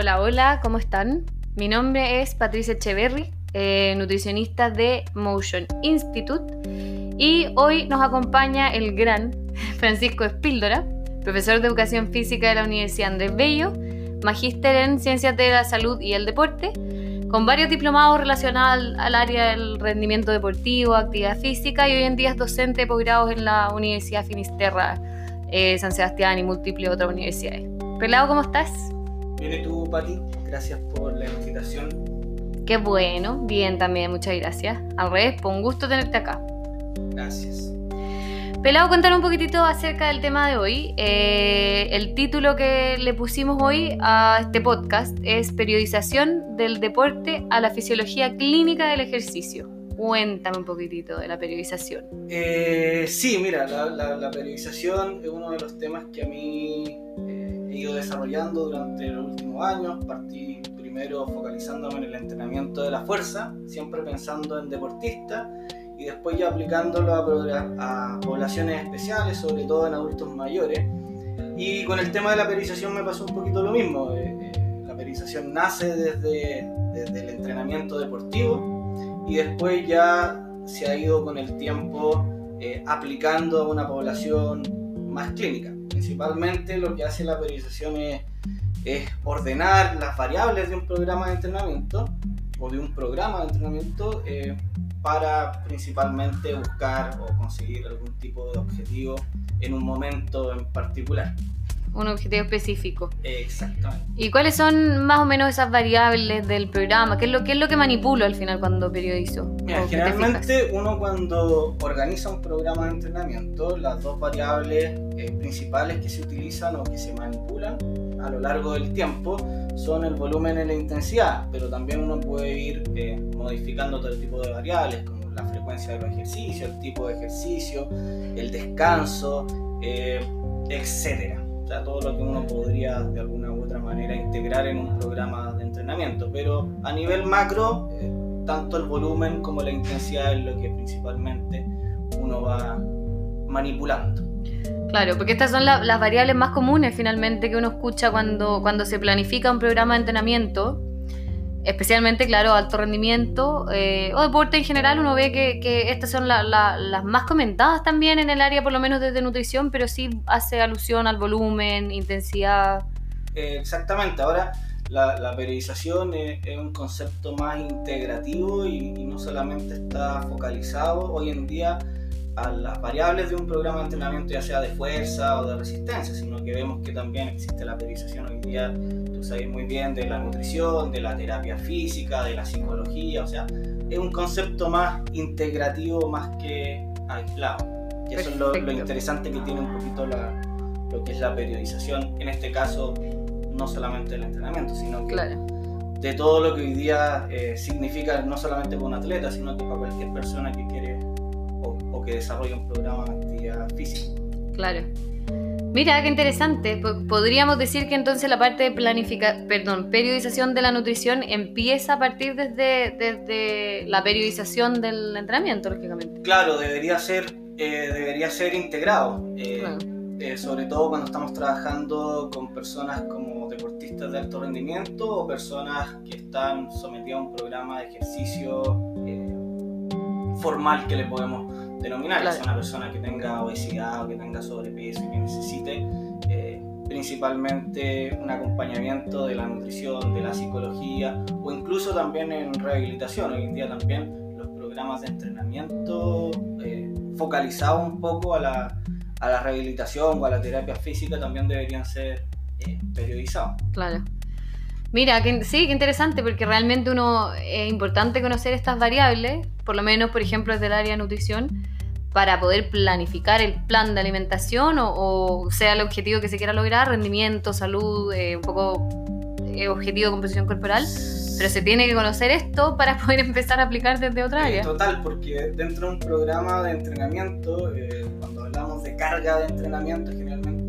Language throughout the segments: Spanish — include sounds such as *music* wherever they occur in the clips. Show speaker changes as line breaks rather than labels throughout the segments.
Hola, hola, ¿cómo están? Mi nombre es Patricia Echeverry, eh, nutricionista de Motion Institute, y hoy nos acompaña el gran Francisco Espíldora, profesor de Educación Física de la Universidad Andrés Bello, magíster en Ciencias de la Salud y el Deporte, con varios diplomados relacionados al, área del rendimiento deportivo, actividad física, y hoy en día es docente de posgrados en la Universidad Finisterra, eh, San Sebastián y múltiples otras universidades. Pelado, ¿cómo estás?
Bien, ¿y tú, Pati? Gracias por la invitación.
Qué bueno, bien también, muchas gracias. Al revés, por un gusto tenerte acá.
Gracias.
Pelado, contar un poquitito acerca del tema de hoy. Eh, el título que le pusimos hoy a este podcast es Periodización del deporte a la fisiología clínica del ejercicio. Cuéntame un poquitito de la periodización.
Eh, sí, mira, la, periodización es uno de los temas que a mí he ido desarrollando durante los últimos años. Partí primero focalizándome en el entrenamiento de la fuerza, siempre pensando en deportistas, y después ya aplicándolo a, poblaciones especiales, sobre todo en adultos mayores. Y con el tema de la periodización me pasó un poquito lo mismo. Eh, la periodización nace desde, desde el entrenamiento deportivo y después ya se ha ido con el tiempo eh, aplicando a una población más clínica. Principalmente lo que hace la periodización es, ordenar las variables de un programa de entrenamiento o de un programa de entrenamiento eh, para principalmente buscar o conseguir algún tipo de objetivo en un momento en particular
un objetivo específico.
Exactamente.
¿Y cuáles son más o menos esas variables del programa? ¿Qué es lo, qué es lo que manipulo al final cuando periodizo?
generalmente uno cuando organiza un programa de entrenamiento, las dos variables eh, principales que se utilizan o que se manipulan a lo largo del tiempo son el volumen y la intensidad, pero también uno puede ir eh, modificando todo tipo de variables como la frecuencia de los ejercicios, el tipo de ejercicio, el descanso, eh, etcétera todo lo que uno podría de alguna u otra manera integrar en un programa de entrenamiento. Pero a nivel macro, eh, tanto el volumen como la intensidad es lo que principalmente uno va manipulando.
Claro, porque estas son las variables más comunes finalmente que uno escucha cuando, cuando se planifica un programa de entrenamiento especialmente, claro, alto rendimiento eh, o deporte en general, uno ve que, estas son las más comentadas también en el área, por lo menos desde nutrición, pero sí hace alusión al volumen, intensidad.
Eh, exactamente, ahora la, periodización es, un concepto más integrativo y, no solamente está focalizado hoy en día a las variables de un programa de entrenamiento, ya sea de fuerza o de resistencia, sino que vemos que también existe la periodización hoy día, tú sabes muy bien, de la nutrición, de la terapia física, de la psicología, o sea, es un concepto más integrativo más que aislado. Y eso es lo, interesante que tiene un poquito la, lo que es la periodización, en este caso no solamente del entrenamiento, sino que de todo lo que hoy día eh, significa no solamente para un atleta, sino que para cualquier persona que quiere que desarrolla un programa de actividad física.
Claro. Mira, qué interesante. Podríamos decir que entonces la parte de planificación, perdón, periodización de la nutrición empieza a partir desde, desde la periodización del entrenamiento, lógicamente.
Claro, debería ser, eh, debería ser integrado. Eh, eh, sobre todo cuando estamos trabajando con personas como deportistas de alto rendimiento o personas que están sometidas a un programa de ejercicio formal que le podemos denominar, es una persona que tenga obesidad o que tenga sobrepeso y que necesite eh, principalmente un acompañamiento de la nutrición, de la psicología o incluso también en rehabilitación. Hoy en día también los programas de entrenamiento eh, focalizados un poco a la, a la, rehabilitación o a la terapia física también deberían ser eh, periodizados.
Claro. Mira, sí, qué interesante, porque realmente uno es importante conocer estas variables, por lo menos, por ejemplo, desde el área de nutrición, para poder planificar el plan de alimentación o, sea el objetivo que se quiera lograr, rendimiento, salud, eh, un poco eh, objetivo de composición corporal. Pero se tiene que conocer esto para *laughs* poder empezar a aplicar desde otra área.
total, porque dentro de un programa de entrenamiento, eh, cuando hablamos de carga de entrenamiento,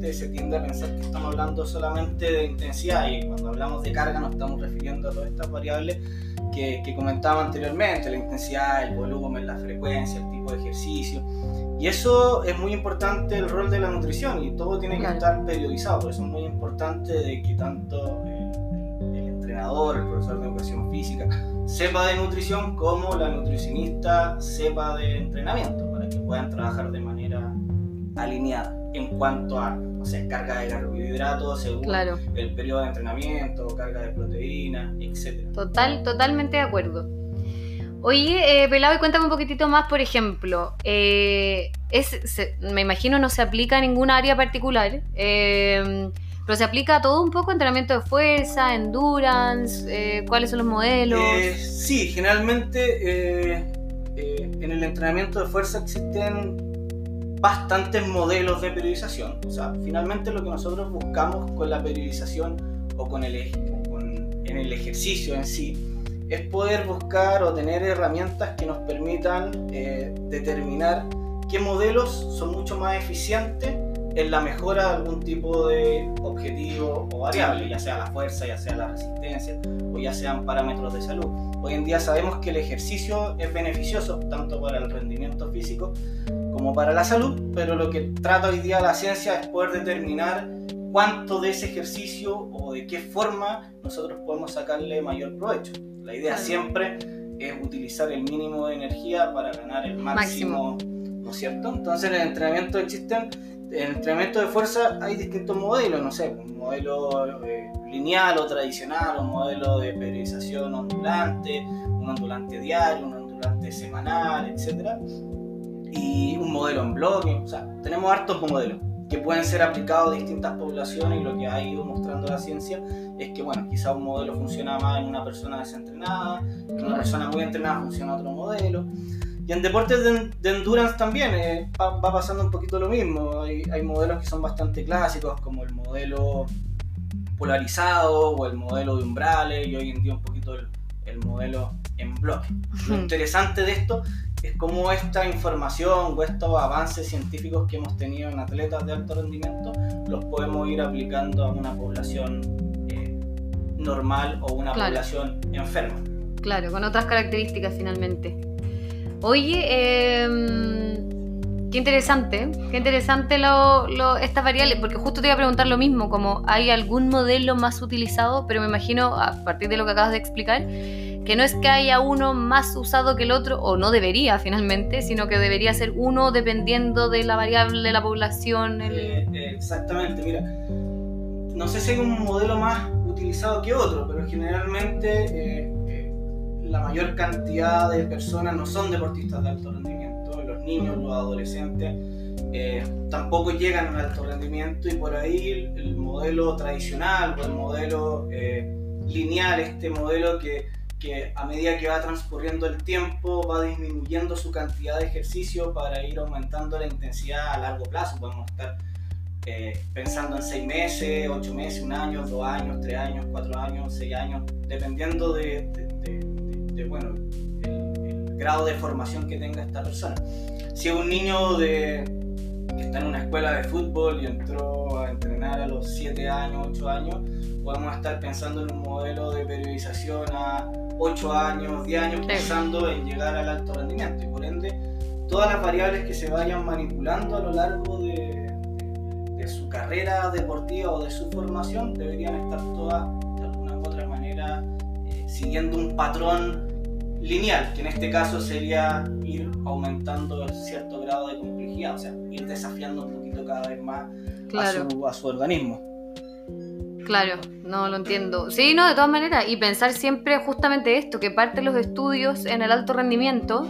generalmente se tiende a pensar que estamos hablando solamente de intensidad y cuando hablamos de carga nos estamos refiriendo a todas estas variables que, que comentaba anteriormente, la intensidad, el volumen, la frecuencia, el tipo de ejercicio. Y eso es muy importante el rol de la nutrición y todo tiene que estar periodizado, por eso es muy importante de que tanto el, entrenador, el profesor de educación física, sepa de nutrición como la nutricionista sepa de entrenamiento, para que puedan trabajar de manera alineada en cuanto a no sé, carga de carbohidratos según el periodo de entrenamiento, carga de proteínas, etc.
Total, totalmente de acuerdo. Oye, eh, Pelado, y cuéntame un poquitito más, por ejemplo, eh, es, me imagino no se aplica a ninguna área particular, eh, pero se aplica a todo un poco, entrenamiento de fuerza, endurance, eh, cuáles son los modelos.
sí, generalmente en el entrenamiento de fuerza existen bastantes modelos de periodización. O sea, finalmente lo que nosotros buscamos con la periodización o con el, en el ejercicio en sí es poder buscar o tener herramientas que nos permitan eh, determinar qué modelos son mucho más eficientes en la mejora de algún tipo de objetivo o variable, ya sea la fuerza, ya sea la resistencia o ya sean parámetros de salud. Hoy en día sabemos que el ejercicio es beneficioso tanto para el rendimiento físico como para la salud, pero lo que trata hoy día la ciencia es poder determinar cuánto de ese ejercicio o de qué forma nosotros podemos sacarle mayor provecho. La idea siempre es utilizar el mínimo de energía para ganar el máximo, ¿no es cierto? Entonces en el entrenamiento existen, en el entrenamiento de fuerza hay distintos modelos, no sé, un modelo eh, lineal o tradicional, un modelo de periodización ondulante, un ondulante diario, un ondulante semanal, etc. Y un modelo en bloque, o sea, tenemos hartos modelos que pueden ser aplicados a distintas poblaciones y lo que ha ido mostrando la ciencia es que, bueno, quizá un modelo funciona más en una persona desentrenada, en una persona muy entrenada funciona otro modelo. Y en deportes de, endurance también eh, va, pasando un poquito lo mismo. Hay, hay, modelos que son bastante clásicos, como el modelo polarizado o el modelo de umbrales, y hoy en día un poquito el, el modelo en bloque. Lo interesante de esto es cómo esta información o estos avances científicos que hemos tenido en atletas de alto rendimiento los podemos ir aplicando a una población eh, normal o una población enferma.
Claro, con otras características finalmente. Oye, eh, qué interesante, qué interesante lo, lo, estas variables, porque justo te iba a preguntar lo mismo, como hay algún modelo más utilizado, pero me imagino, a partir de lo que acabas de explicar, que no es que haya uno más usado que el otro, o no debería finalmente, sino que debería ser uno dependiendo de la variable la población.
Eh, exactamente, mira, no sé si hay un modelo más utilizado que otro, pero generalmente eh, eh, la mayor cantidad de personas no son deportistas de alto rendimiento, los niños, los adolescentes. tampoco llegan al alto rendimiento y por ahí el modelo tradicional o el modelo lineal, este modelo que que a medida que va transcurriendo el tiempo va disminuyendo su cantidad de ejercicio para ir aumentando la intensidad a largo plazo. Podemos estar eh, pensando en seis meses, ocho meses, un año, dos años, tres años, cuatro años, seis años, dependiendo de, bueno, el, grado de formación que tenga esta persona. Si es un niño de, que está en una escuela de fútbol y entró entrenar a los siete años, ocho años, podemos estar pensando en un modelo de periodización a 8 años, 10 años pensando en llegar al alto rendimiento. Y por ende todas las variables que se vayan manipulando a lo largo de, su carrera deportiva o de su formación deberían estar todas de alguna u otra manera eh, siguiendo un patrón lineal, que en este caso sería ir aumentando cierto grado de complejidad, o sea, ir desafiando un poquito cada vez más a su organismo.
Claro, no lo entiendo. Sí, no, de todas maneras, y pensar siempre justamente esto, que parte los estudios en el alto rendimiento,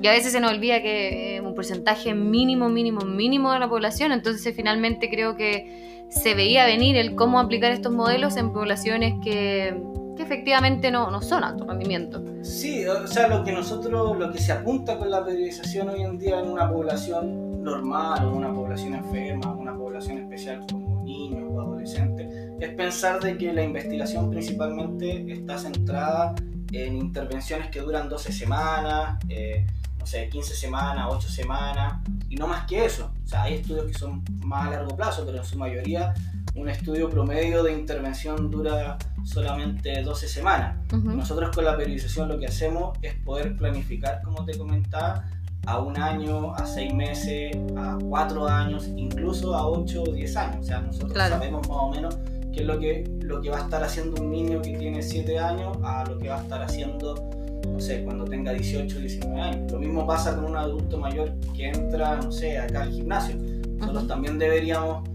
y a veces se nos olvida que es un porcentaje mínimo, mínimo, mínimo de la población, entonces finalmente creo que se veía venir el cómo aplicar estos modelos en poblaciones que, que efectivamente no, no son alto rendimiento.
Sí, o sea, lo que nosotros, lo que se apunta con la periodización hoy en día en una población normal, o una población enferma, una población especial como niños o adolescentes, es pensar de que la investigación principalmente está centrada en intervenciones que duran 12 semanas, eh, no sé, 15 semanas, 8 semanas, y no más que eso. O sea, hay estudios que son más a largo plazo, pero en su mayoría un estudio promedio de intervención dura solamente 12 semanas. Nosotros con la periodización lo que hacemos es poder planificar, como te comentaba, a un año, a seis meses, a cuatro años, incluso a ocho o diez años. O sea, nosotros sabemos más o menos qué es lo que, lo que va a estar haciendo un niño que tiene 7 años a lo que va a estar haciendo, no sé, cuando tenga 18 19 años. Lo mismo pasa con un adulto mayor que entra, no sé, acá al gimnasio. Nosotros también deberíamos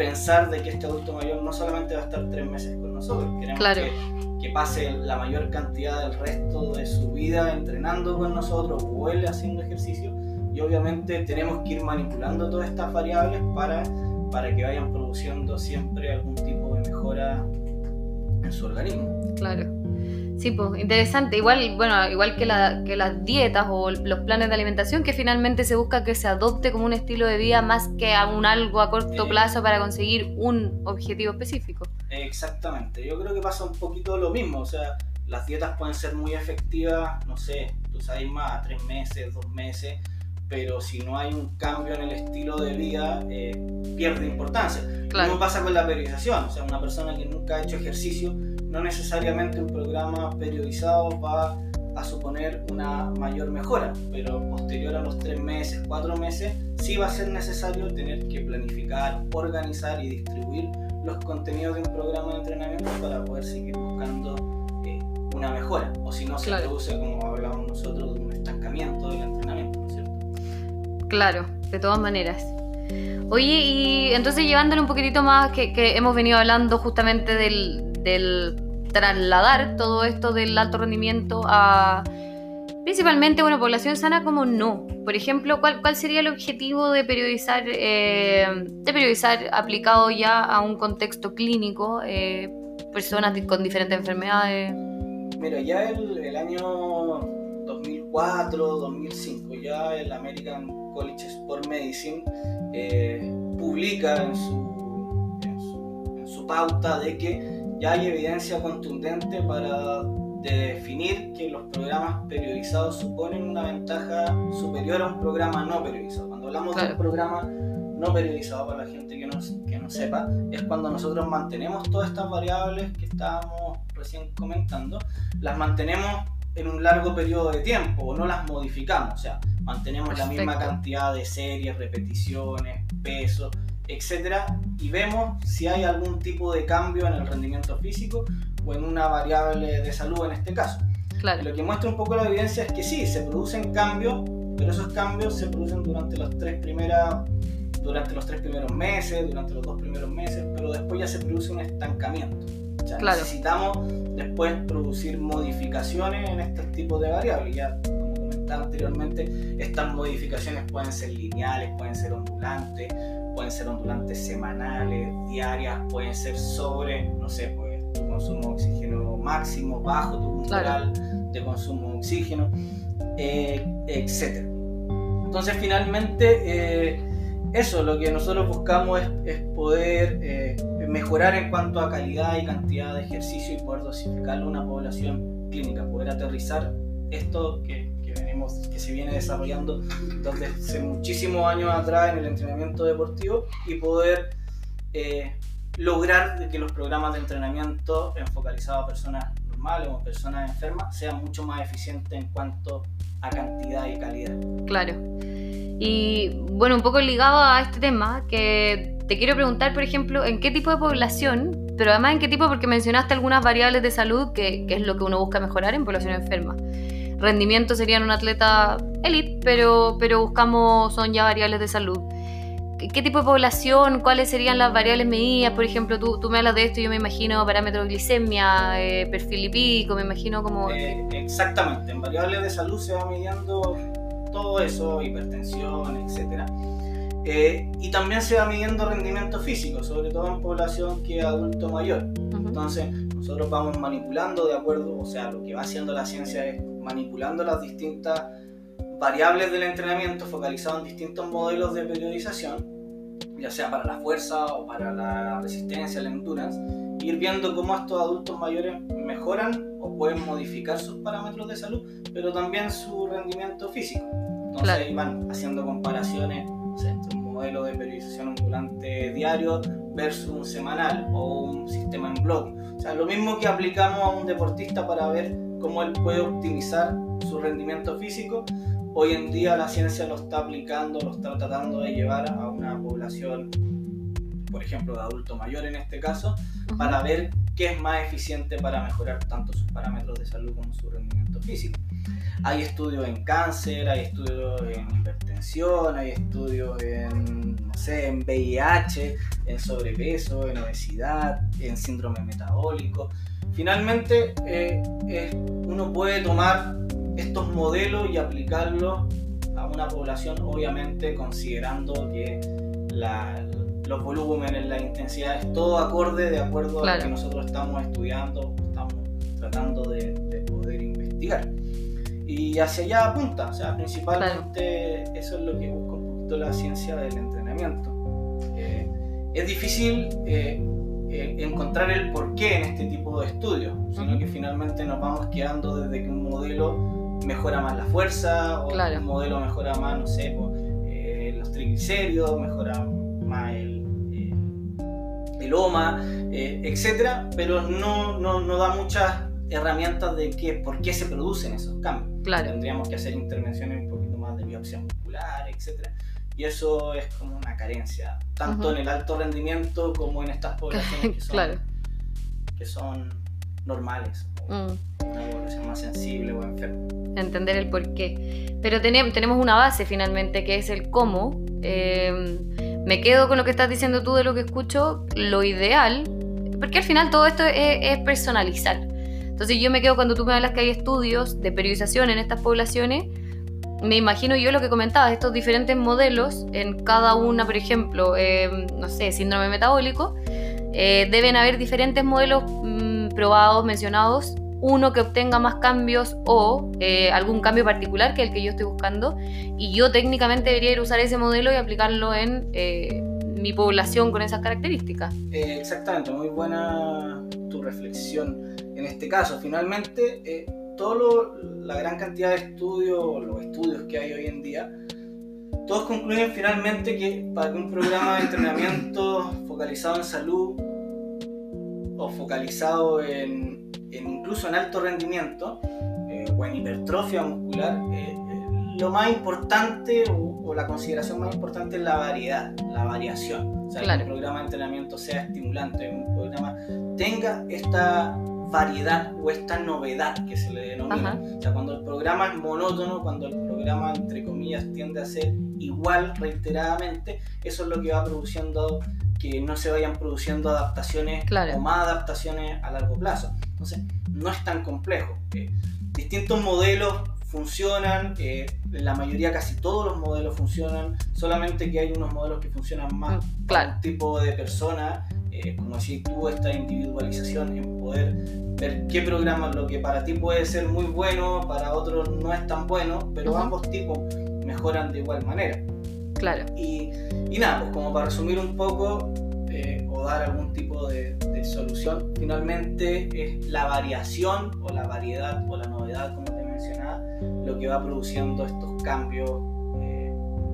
pensar de que este adulto mayor no solamente va a estar tres meses con nosotros, queremos que, que, pase la mayor cantidad del resto de su vida entrenando con nosotros, vuelve haciendo ejercicio y obviamente tenemos que ir manipulando todas estas variables para, para que vayan produciendo siempre algún tipo de mejora en su organismo.
Claro. Sí, pues interesante. Igual, bueno, igual que, la, que las dietas o los planes de alimentación, que finalmente se busca que se adopte como un estilo de vida más que a un algo a corto plazo para conseguir un objetivo específico.
Exactamente. Yo creo que pasa un poquito lo mismo. O sea, las dietas pueden ser muy efectivas, no sé, tú sabes más, a tres meses, dos meses, pero si no hay un cambio en el estilo de vida, eh, pierde importancia. Claro. Lo pasa con la periodización. O sea, una persona que nunca ha hecho ejercicio no necesariamente un programa periodizado va a suponer una mayor mejora, pero posterior a los tres meses, cuatro meses, sí va a ser necesario tener que planificar, organizar y distribuir los contenidos de un programa de entrenamiento para poder seguir buscando eh, una mejora, o si no se produce, como hablábamos nosotros, un estancamiento del entrenamiento, ¿no es cierto?
Claro, de todas maneras. Oye, y entonces llevándole un poquitito más, que, que hemos venido hablando justamente del, del trasladar todo esto del alto rendimiento a principalmente una población sana como no. Por ejemplo, ¿cuál, cuál sería el objetivo de periodizar, eh, de periodizar aplicado ya a un contexto clínico, eh, personas con diferentes enfermedades?
Mira, ya el, el año 2004, 2005, ya el American College Sport Medicine eh, publica en su, en su, en su pauta de que ya hay evidencia contundente para definir que los programas periodizados suponen una ventaja superior a un programa no periodizado. Cuando hablamos de un programa no periodizado, para la gente que no, que no sepa, es cuando nosotros mantenemos todas estas variables que estábamos recién comentando, las mantenemos en un largo periodo de tiempo o no las modificamos, o sea, mantenemos la misma cantidad de series, repeticiones, pesos, etcétera, y vemos si hay algún tipo de cambio en el rendimiento físico o en una variable de salud en este caso. Claro. Lo que muestra un poco la evidencia es que sí, se producen cambios, pero esos cambios se producen durante las tres primeras durante los tres primeros meses, durante los dos primeros meses, pero después ya se produce un estancamiento. claro. Necesitamos después producir modificaciones en este tipo de variables. Ya como comentaba anteriormente, estas modificaciones pueden ser lineales, pueden ser ondulantes, pueden ser ondulantes semanales, diarias, pueden ser sobre, no sé, pues tu consumo de oxígeno máximo, bajo tu umbral de consumo de oxígeno, eh, etc. Entonces finalmente eh, eso, lo que nosotros buscamos es, poder eh, mejorar en cuanto a calidad y cantidad de ejercicio y poder dosificarlo a una población clínica, poder aterrizar esto que que se viene desarrollando desde hace muchísimos años atrás en el entrenamiento deportivo y poder eh, lograr que los programas de entrenamiento focalizados a personas normales o personas enfermas sean mucho más eficientes en cuanto a cantidad y calidad.
Claro. Y bueno, un poco ligado a este tema, que te quiero preguntar, por ejemplo, en qué tipo de población, pero además en qué tipo, porque mencionaste algunas variables de salud, que, que es lo que uno busca mejorar en población enferma rendimiento serían un atleta elite, pero, pero buscamos, son ya variables de salud. ¿Qué, tipo de población? ¿Cuáles serían las variables medidas? Por ejemplo, tú, tú me hablas de esto yo me imagino parámetros de glicemia, eh, perfil lipídico, me imagino como...
Eh, exactamente, en variables de salud se va midiendo todo eso, hipertensión, etc. Eh, y también se va midiendo rendimiento físico, sobre todo en población que es adulto mayor. Entonces, nosotros vamos manipulando de acuerdo, o sea, lo que va haciendo la ciencia es manipulando las distintas variables del entrenamiento focalizado en distintos modelos de periodización, ya sea para la fuerza o para la resistencia, la endurance, ir viendo cómo estos adultos mayores mejoran o pueden modificar sus parámetros de salud, pero también su rendimiento físico. Entonces ahí van haciendo comparaciones entre un modelo de periodización ambulante diario versus un semanal o un sistema en blog. O sea, lo mismo que aplicamos a un deportista para ver cómo él puede optimizar su rendimiento físico. Hoy en día la ciencia lo está aplicando, lo está tratando de llevar a una población, por ejemplo, de adulto mayor en este caso, para ver qué es más eficiente para mejorar tanto sus parámetros de salud como su rendimiento físico. Hay estudios en cáncer, hay estudios en hipertensión, hay estudios en, no sé, en VIH, en sobrepeso, en obesidad, en síndrome metabólico. Finalmente, eh, uno puede tomar estos modelos y aplicarlos a una población, obviamente considerando que los volúmenes, la intensidad es todo acorde de acuerdo a lo que nosotros estamos estudiando, estamos tratando de, poder investigar. Y hacia allá apunta, o sea, principalmente eso es lo que busca un poquito la ciencia del entrenamiento. Eh, es difícil eh, eh, encontrar el porqué en este tipo de estudios, sino que finalmente nos vamos quedando desde que un modelo mejora más la fuerza, o un modelo mejora más, no sé, los triglicéridos, mejora más el, el OMA, etcétera, pero no, no, no da muchas herramientas de qué, por qué se producen esos cambios.
Claro.
Tendríamos que hacer intervenciones un poquito más de biopsia muscular, etc. Y eso es como una carencia, tanto en el alto rendimiento como en estas *laughs* poblaciones que son, que son normales, mm. una población más sensible o enferma.
Entender el por qué. Pero tenemos, una base finalmente que es el cómo. Eh, me quedo con lo que estás diciendo tú de lo que escucho, lo ideal, porque al final todo esto es personalizar. Entonces yo me quedo cuando tú me hablas que hay estudios de periodización en estas poblaciones, me imagino yo lo que comentabas, estos diferentes modelos en cada una, por ejemplo, em, no sé, síndrome metabólico, eh, deben haber diferentes modelos mm, probados, mencionados, uno que obtenga más cambios o eh, algún cambio particular que el que yo estoy buscando, y yo técnicamente debería ir a usar ese modelo y aplicarlo en eh, mi población con esas características.
exactamente, muy buena tu reflexión en este caso. Finalmente, eh, todo la gran cantidad de estudios, los estudios que hay hoy en día, todos concluyen finalmente que para que un programa de entrenamiento focalizado en salud o focalizado en, incluso en alto rendimiento eh, o en hipertrofia muscular, eh, lo más importante o, la consideración más importante es la variedad, la variación. O sea, que un programa de entrenamiento sea estimulante, un programa tenga esta variedad o esta novedad que se le denomina. O sea, cuando el programa es monótono, cuando el programa, entre comillas, tiende a ser igual reiteradamente, eso es lo que va produciendo que no se vayan produciendo adaptaciones o más adaptaciones a largo plazo. Entonces, no es tan complejo. Eh, distintos modelos funcionan, eh, la mayoría, casi todos los modelos funcionan, solamente que hay unos modelos que funcionan más
mm, para
un tipo de persona eh, como decís tú, esta individualización en poder ver qué programa lo que para ti puede ser muy bueno, para otros no es tan bueno, pero ambos tipos mejoran de igual manera.
Claro.
Y, y nada, pues como para resumir un poco eh, o dar algún tipo de, solución, finalmente es la variación o la variedad o la novedad, como te mencionaba, lo que va produciendo estos cambios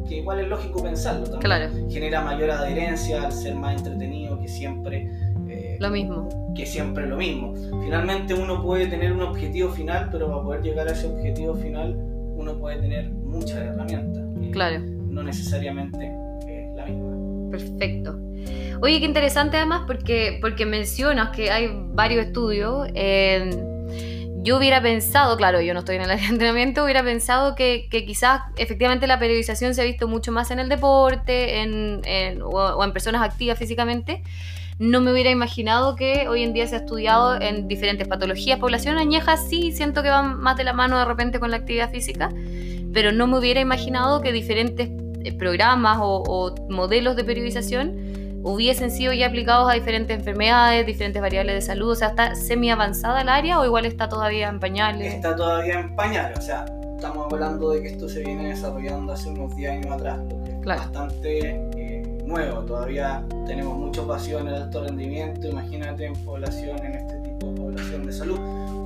que igual es lógico pensarlo también.
Claro.
Genera mayor adherencia al ser más entretenido que siempre.
Eh, lo mismo.
Que siempre lo mismo. Finalmente uno puede tener un objetivo final, pero para poder llegar a ese objetivo final uno puede tener muchas herramientas.
Claro.
No necesariamente la misma.
Perfecto. Oye, qué interesante además porque, porque mencionas que hay varios estudios. Eh, yo hubiera pensado, claro, yo no estoy en el *laughs* entrenamiento, hubiera pensado que, quizás efectivamente la periodización se ha visto mucho más en el deporte en, o, en personas activas físicamente. No me hubiera imaginado que hoy en día se ha estudiado en diferentes patologías. Población añeja sí siento que van más de la mano de repente con la actividad física, pero no me hubiera imaginado que diferentes eh, programas o, o modelos de periodización hubiesen sido ya aplicados a diferentes enfermedades, diferentes variables de salud? O sea, ¿está semi avanzada el área o igual está todavía en pañales?
Está todavía en pañales, o sea, estamos hablando de que esto se viene desarrollando hace unos 10 años atrás, es bastante eh, nuevo. Todavía tenemos mucho pasión en el alto rendimiento, imagínate en población, en este tipo de población de salud.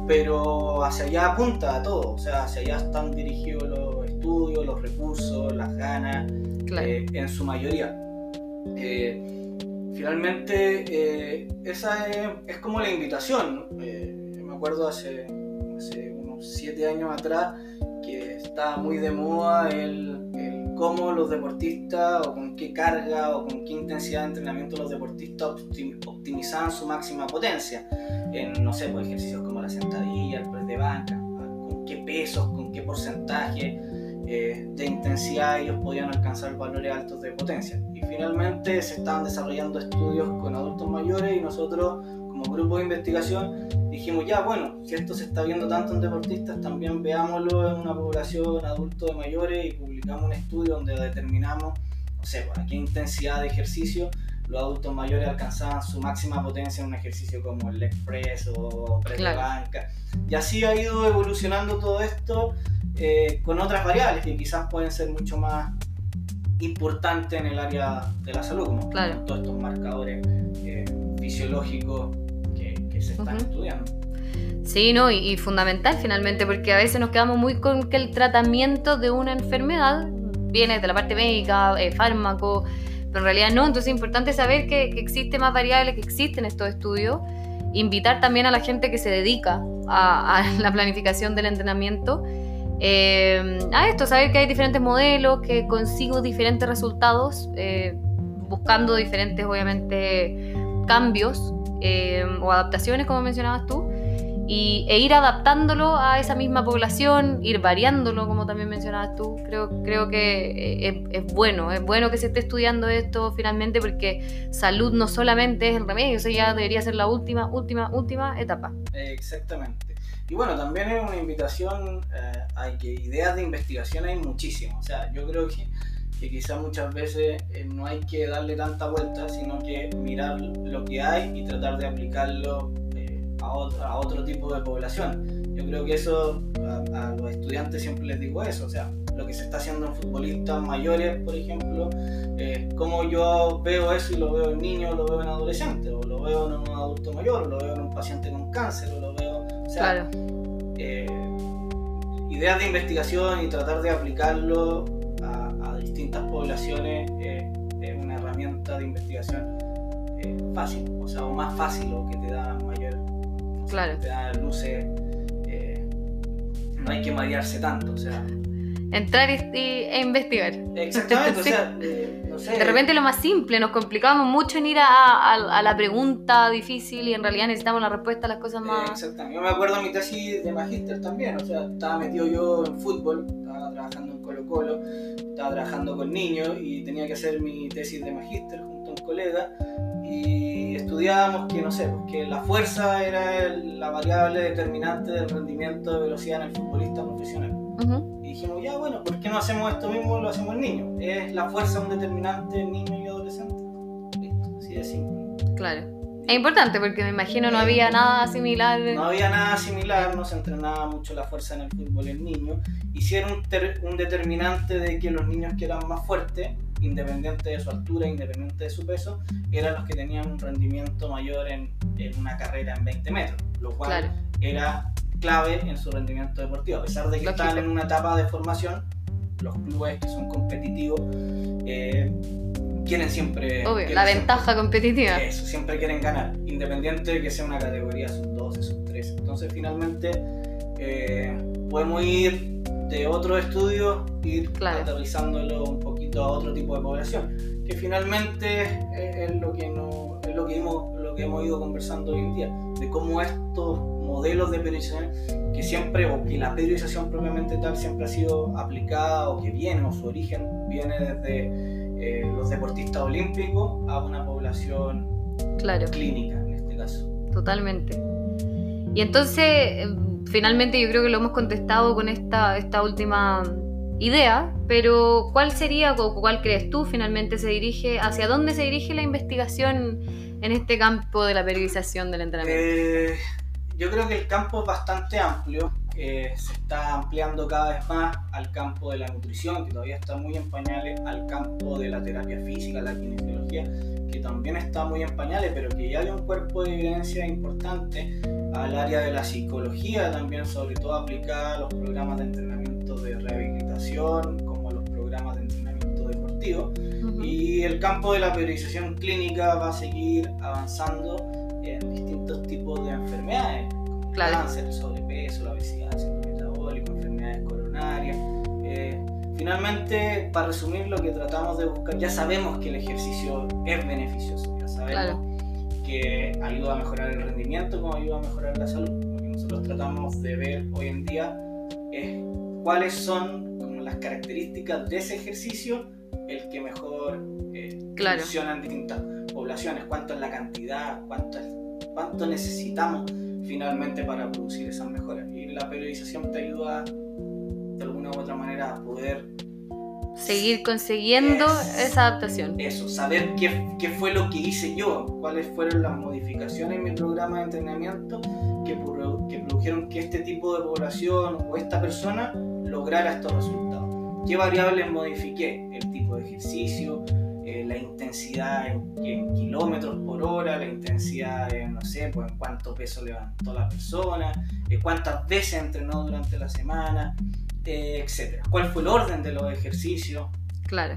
Pero hacia allá apunta a todo, o sea, hacia allá están dirigidos los estudios, los recursos, las ganas, eh, en su mayoría. Eh, finalmente eh, esa es, como la invitación. Eh, me acuerdo hace, unos siete años atrás que estaba muy de moda el, cómo los deportistas o con qué carga o con qué intensidad de entrenamiento los deportistas optimizaban su máxima potencia en, no sé, pues ejercicios como la sentadilla, el press de banca, con qué pesos, con qué porcentaje eh, de intensidad ellos podían alcanzar valores altos de potencia. Y finalmente se estaban desarrollando estudios con adultos mayores y nosotros como grupo de investigación dijimos, ya, bueno, si esto se está viendo tanto en deportistas, también veámoslo en una población adulto de mayores y publicamos un estudio donde determinamos, no sé, pues, a qué intensidad de ejercicio los adultos mayores alcanzaban su máxima potencia en un ejercicio como el leg press o press de banca. Y así ha ido evolucionando todo esto eh, con otras variables que quizás pueden ser mucho más importantes en el área de la salud, como todos estos marcadores eh, fisiológicos que, se están estudiando.
Sí, no, y, fundamental finalmente, porque a veces nos quedamos muy con que el tratamiento de una enfermedad viene de la parte médica, eh, fármaco, pero en realidad no, entonces es importante saber que, que existen más variables, que existen estos estudios, invitar también a la gente que se dedica a, a la planificación del entrenamiento eh, a esto, saber que hay diferentes modelos, que consigo diferentes resultados, eh, buscando diferentes, obviamente, cambios eh, o adaptaciones, como mencionabas tú, y, e ir adaptándolo a esa misma población, ir variándolo, como también mencionabas tú. Creo, creo que es, es bueno, es bueno que se esté estudiando esto finalmente, porque salud no solamente es el remedio, eso ya debería ser la última, última, última etapa.
Exactamente. Y bueno, también es una invitación eh, a que ideas de investigación hay muchísimas. O sea, yo creo que, que quizás muchas veces eh, no hay que darle tanta vuelta, sino que mirar lo que hay y tratar de aplicarlo eh, a, otro, a, otro, tipo de población. Yo creo que eso a, los estudiantes siempre les digo eso. O sea, lo que se está haciendo en futbolistas mayores, por ejemplo, cómo yo veo eso y lo veo en niños, lo veo en adolescentes, o lo veo en un adulto mayor, o lo veo en un paciente con cáncer, o lo veo claro. Eh, ideas de investigación y tratar de aplicarlo a, distintas poblaciones eh, es una herramienta de investigación eh, fácil, o sea, o más fácil o que te da mayor,
claro.
te da luces, no hay que marearse tanto, o sea,
entrar y, e investigar.
Exactamente, o sea, eh, no sé.
De repente lo más simple, nos complicamos mucho en ir a, la pregunta difícil y en realidad necesitamos la respuesta a las cosas más...
exactamente, yo me acuerdo de mi tesis de magíster también, o sea, estaba metido yo en fútbol, estaba trabajando en Colo Colo, estaba trabajando con niños y tenía que hacer mi tesis de magíster junto a un colega y estudiábamos que, no sé, pues, que la fuerza era la variable determinante del rendimiento de velocidad en el futbolista profesional dijimos, ya bueno, ¿por qué no hacemos esto mismo? Lo hacemos en niños. Es la fuerza un determinante en niños y adolescentes. Listo, así de simple.
Claro. Es importante porque me imagino no había nada similar.
No había nada similar, no se entrenaba mucho la fuerza en el fútbol en niños. Hicieron un, un determinante de que los niños que eran más fuertes, independiente de su altura, independiente de su peso, eran los que tenían un rendimiento mayor en, en una carrera en 20 metros, lo cual era clave en su rendimiento deportivo. A pesar de que están en una etapa de formación, los clubes que son competitivos eh, quieren siempre...
Obvio, la ventaja competitiva.
Eso, siempre quieren ganar, independiente de que sea una categoría sub-12, sub-13. Entonces finalmente eh, podemos ir de otro estudio, ir aterrizándolo un poquito a otro tipo de población, que finalmente es, lo que, no, es lo, que hemos, lo que hemos ido conversando hoy en día, de cómo estos modelos de periodización que siempre, o que la periodización propiamente tal siempre ha sido aplicada o que viene, o su origen viene desde eh, los deportistas olímpicos a una población
claro.
clínica en este caso.
Totalmente. Y entonces, eh, finalmente yo creo que lo hemos contestado con esta, esta última idea, pero ¿cuál sería o cuál crees tú finalmente se dirige, hacia dónde se dirige la investigación en este campo de la periodización del entrenamiento?
Eh, yo creo que el campo es bastante amplio, se está ampliando cada vez más al campo de la nutrición, que todavía está muy en pañales, al campo de la terapia física, la kinesiología, que también está muy en pañales, pero que ya hay un cuerpo de evidencia importante al área de la psicología también, sobre todo aplicada a los programas de entrenamiento de rehabilitación, como los programas de entrenamiento deportivo. Y el campo de la periodización clínica va a seguir avanzando en distintos tipos de enfermedades, como cáncer, el sobrepeso, la obesidad, el síndrome metabólico, enfermedades coronarias. Eh, finalmente, para resumir lo que tratamos de buscar, ya sabemos que el ejercicio es beneficioso, ya sabemos que ayuda a mejorar el rendimiento como ayuda a mejorar la salud. Lo que nosotros tratamos de ver hoy en día es cuáles son como las características de ese ejercicio el que mejor eh, funciona en distintas poblaciones, cuánto es la cantidad, cuánto, cuánto necesitamos finalmente para producir esas mejoras. Y la periodización te ayuda de alguna u otra manera a poder
seguir consiguiendo esa adaptación.
Eso, saber qué, qué, fue lo que hice yo, cuáles fueron las modificaciones en mi programa de entrenamiento que, que produjeron que este tipo de población o esta persona lograra estos resultados. ¿Qué variables modifiqué? El tipo de ejercicio, la intensidad en, kilómetros por hora, la intensidad en, no sé, pues en cuánto peso levantó la persona, eh, cuántas veces entrenó durante la semana, eh, etc. ¿Cuál fue el orden de los ejercicios?
Claro.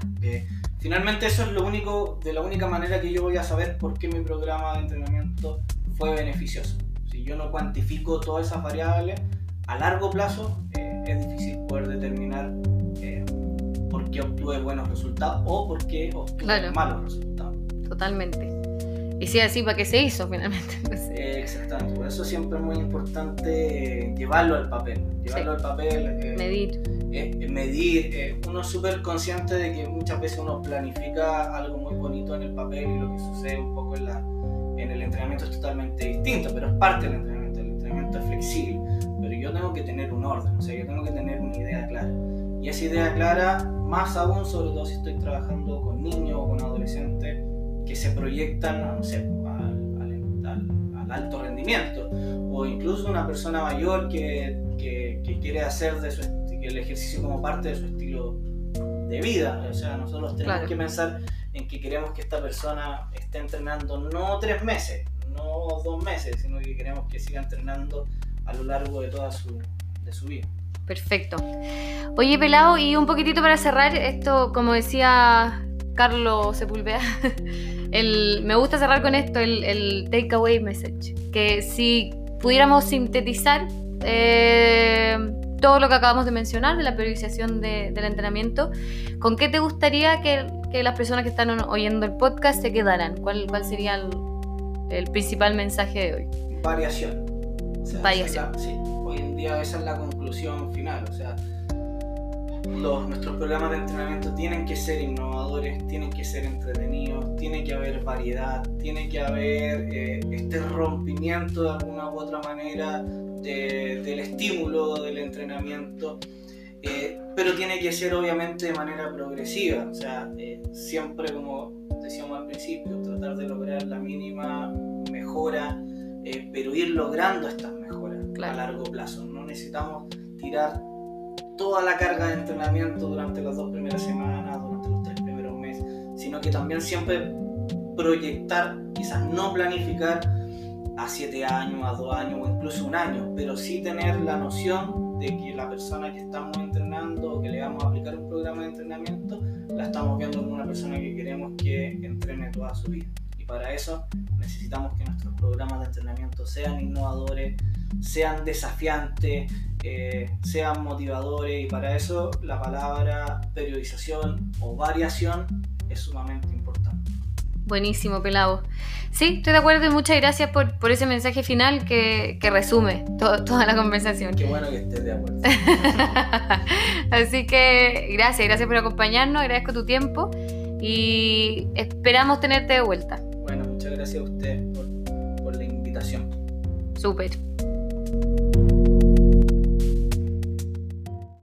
finalmente eso es lo único, de la única manera que yo voy a saber por qué mi programa de entrenamiento fue beneficioso. Si yo no cuantifico todas esas variables, a largo plazo es difícil poder determinar por qué obtuve buenos resultados o por qué obtuve malos resultados.
Totalmente. Y si así, ¿para qué se hizo finalmente? *laughs*
exactamente, por eso siempre es muy importante eh, llevarlo al papel. Llevarlo al papel.
Eh, medir.
Eh, medir. uno es súper consciente de que muchas veces uno planifica algo muy bonito en el papel y lo que sucede un poco en, la, en el entrenamiento es totalmente distinto, pero es parte del entrenamiento. El entrenamiento es flexible, pero yo tengo que tener un orden, o sea, yo tengo que tener una idea clara. Y esa idea clara, más aún, sobre todo si estoy trabajando con niños o con adolescentes que se proyectan, no sé, al, al, alto rendimiento, o incluso una persona mayor que, que, que quiere hacer de su, el ejercicio como parte de su estilo de vida. O sea, nosotros tenemos que pensar en que queremos que esta persona esté entrenando no tres meses, no dos meses, sino que queremos que siga entrenando a lo largo de toda su, de su vida.
Perfecto. Oye, Pelado, y un poquitito para cerrar, esto, como decía Carlos Sepúlveda, *laughs* el, me gusta cerrar con esto, el, el takeaway message. Que si pudiéramos sintetizar eh, todo lo que acabamos de mencionar de la periodización del entrenamiento, ¿con qué te gustaría que, que, las personas que están oyendo el podcast se quedaran? ¿Cuál, cuál sería el, el principal mensaje de hoy?
Variación.
Variación.
sí hoy en día esa es la conclusión final. O sea, los, nuestros programas de entrenamiento tienen que ser innovadores, tienen que ser entretenidos, tiene que haber variedad, tiene que haber eh, este rompimiento de alguna u otra manera del estímulo del entrenamiento. Eh, pero tiene que ser obviamente de manera progresiva, o sea, eh, siempre como decíamos al principio, tratar de lograr la mínima mejora, pero ir logrando estas a largo plazo. No necesitamos tirar toda la carga de entrenamiento durante las dos primeras semanas, durante los tres primeros meses, sino que también siempre proyectar, quizás no planificar a siete años, a dos años o incluso un año, pero sí tener la noción de que la persona que estamos entrenando o que le vamos a aplicar un programa de entrenamiento, la estamos viendo como una persona que queremos que entrene toda su vida. Y para eso necesitamos que nuestros programas de entrenamiento sean innovadores, sean desafiantes, eh, sean motivadores y para eso la palabra periodización o variación es sumamente importante.
Buenísimo, Pelado. Sí, estoy de acuerdo y muchas gracias por, por ese mensaje final que, que resume toda la conversación.
Qué bueno que estés de acuerdo. *laughs*
Así que gracias, gracias por acompañarnos, agradezco tu tiempo y esperamos tenerte de vuelta.
Muchas gracias a usted por, por la invitación.
Súper.